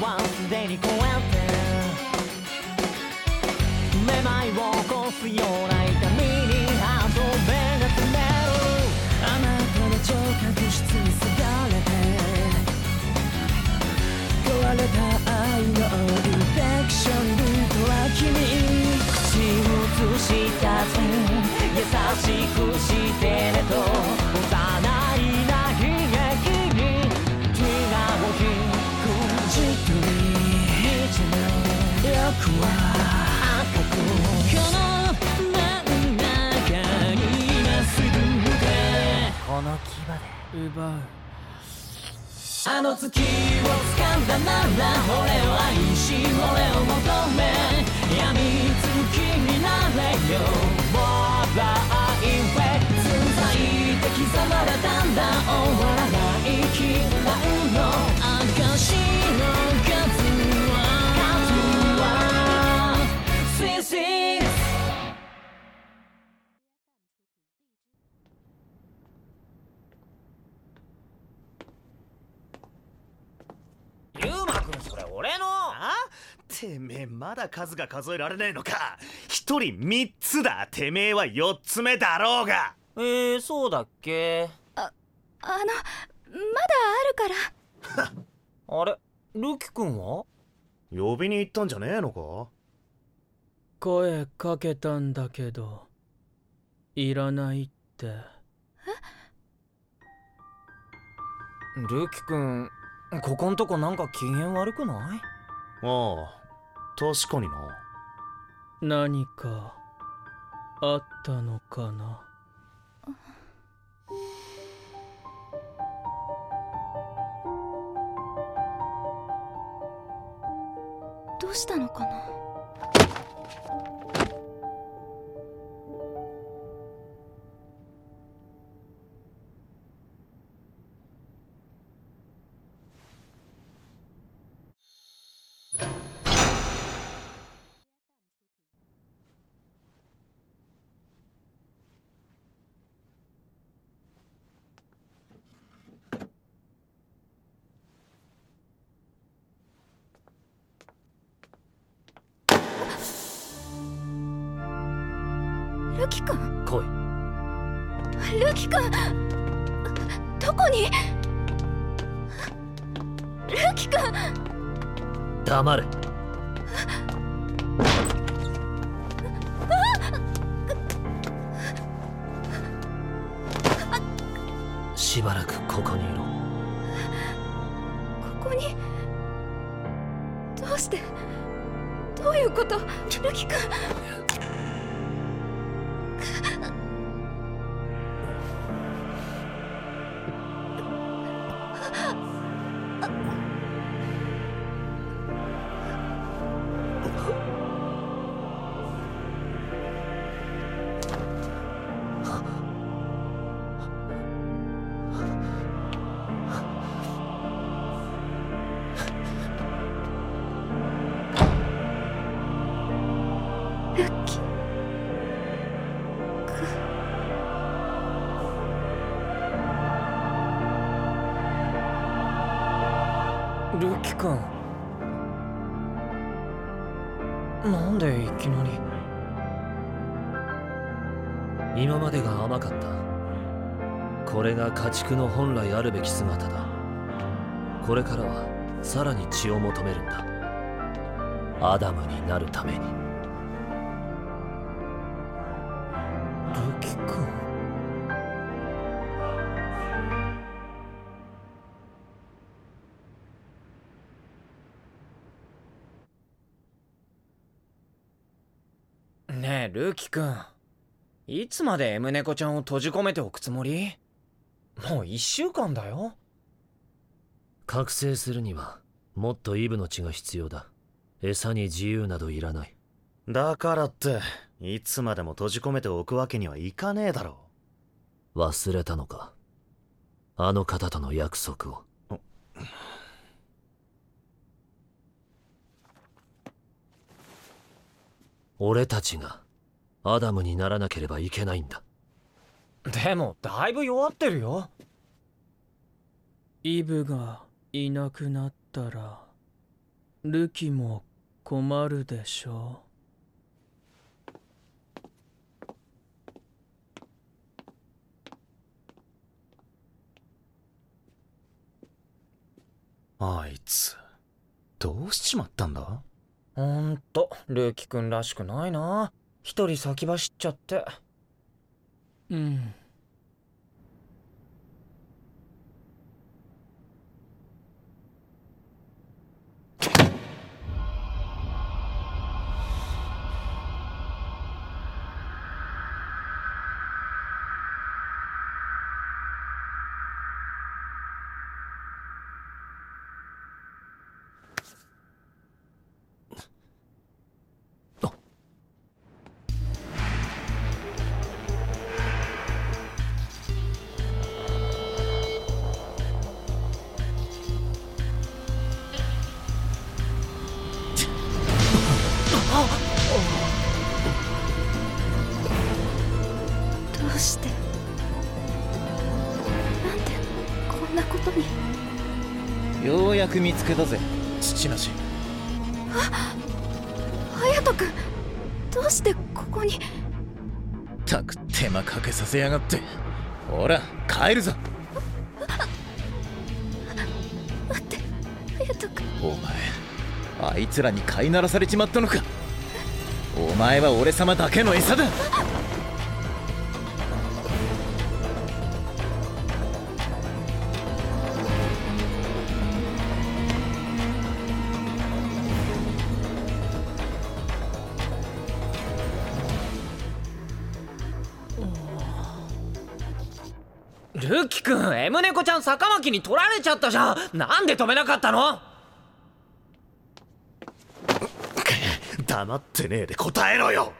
はすでに超えてめまいを起こすような奪うあの月を掴んだなら俺を愛し俺を求め。俺の？あ？てめえまだ数が数えられねえのか。一人三つだ。てめえは四つ目だろうが。えー、そうだっけ？あのまだあるから。あれルキくんは？呼びに行ったんじゃねえのか？声かけたんだけどいらないって。ルキくんここんとこなんか機嫌悪くない？ああ確かにな。何かあったのかな？どうしたのかな？キ君？来い。ルキ君？どこに？ルキ君？黙れ。しばらくここにいろ。ここに？どうして？どういうこと？ルキ君？ルキ君。なんでいきなり？今までが甘かった。これが家畜の本来あるべき姿だ。これからはさらに血を求めるんだ。アダムになるために。ルキくんいつまで M 猫ちゃんを閉じ込めておくつもり？もう一週間だよ。覚醒するにはもっとイブの血が必要だ。餌に自由などいらない。だからっていつまでも閉じ込めておくわけにはいかねえだろ忘れたのか？あの方との約束を。俺たちがアダムにならなければいけないんだ。でもだいぶ弱ってるよ。イブがいなくなったらルキも困るでしょあいつどうしちまったんだ？ほんとルキくんらしくないな一人先走っちゃって。うん。く見つけたぜ。父なし隼人君どうしてここに？たく手間かけさせやがって。ほら帰るぞ。待って隼人君お前あいつらに飼いならされちまったのか。お前は俺様だけの餌だルキ君 M 猫ちゃん坂巻に取られちゃったじゃん。なんで止めなかったの？黙ってねえで答えろよ。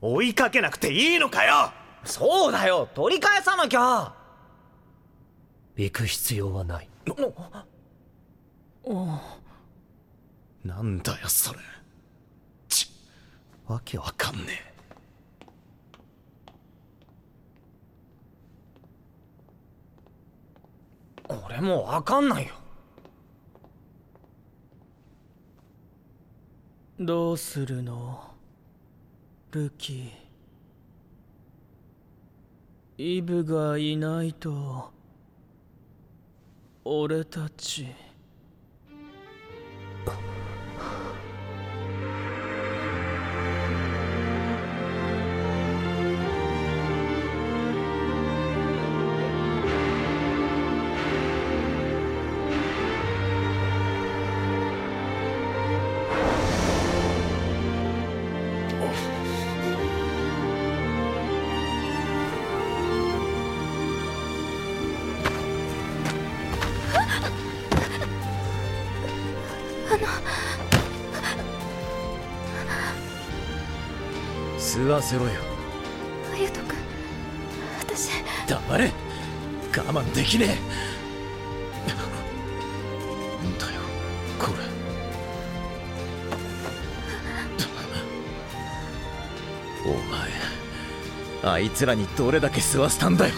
追いかけなくていいのかよ。そうだよ。取り返さなきゃ。行く必要はない。なんだよそれ。ちわけわかんねえ俺もわかんないよ。どうするの？ルキイブがいないと俺たち。せろよ。隼人君私。黙れ。我慢できねえ。んだよこれ。お前あいつらにどれだけ吸わせたんだよ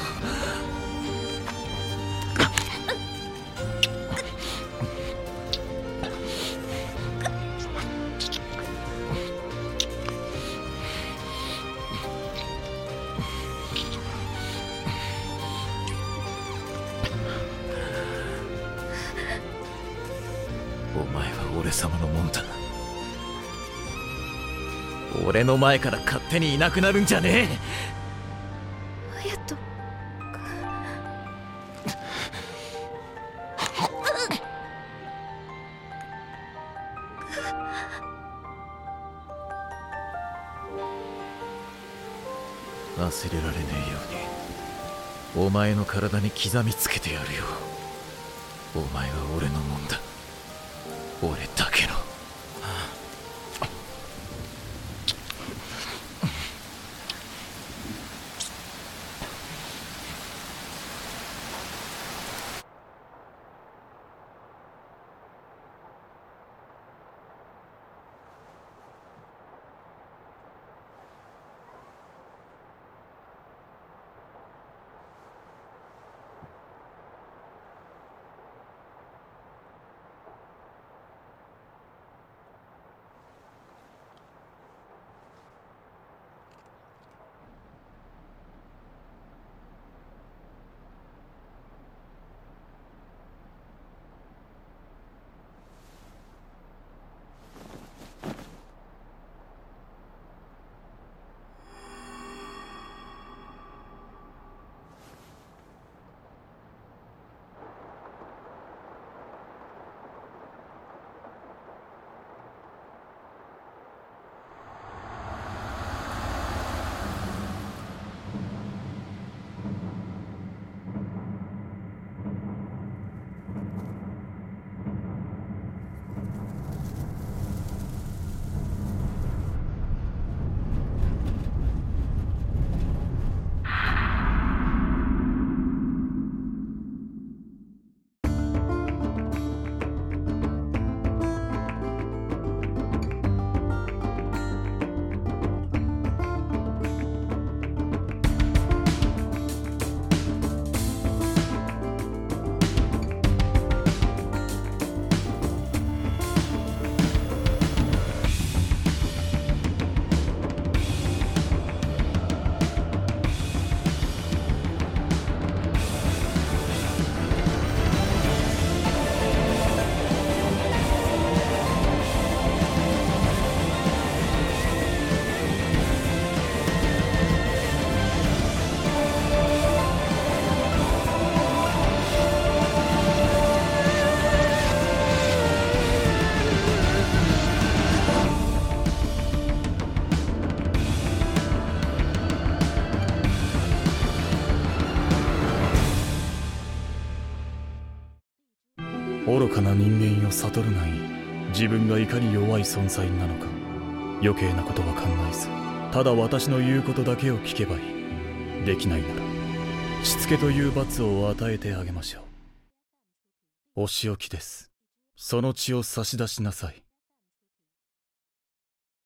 様のもんだ俺の前から勝手にいなくなるんじゃねえ。隼人。忘れられねえように。お前の体に刻みつけてやるよ。お前は俺のもんだ。俺だ愚かな人間よ悟るがいい自分がいかに弱い存在なのか。余計なことは考えずただ私の言うことだけを聞けばいい。できないならしつけという罰を与えてあげましょう。お仕置きです。その血を差し出しなさい。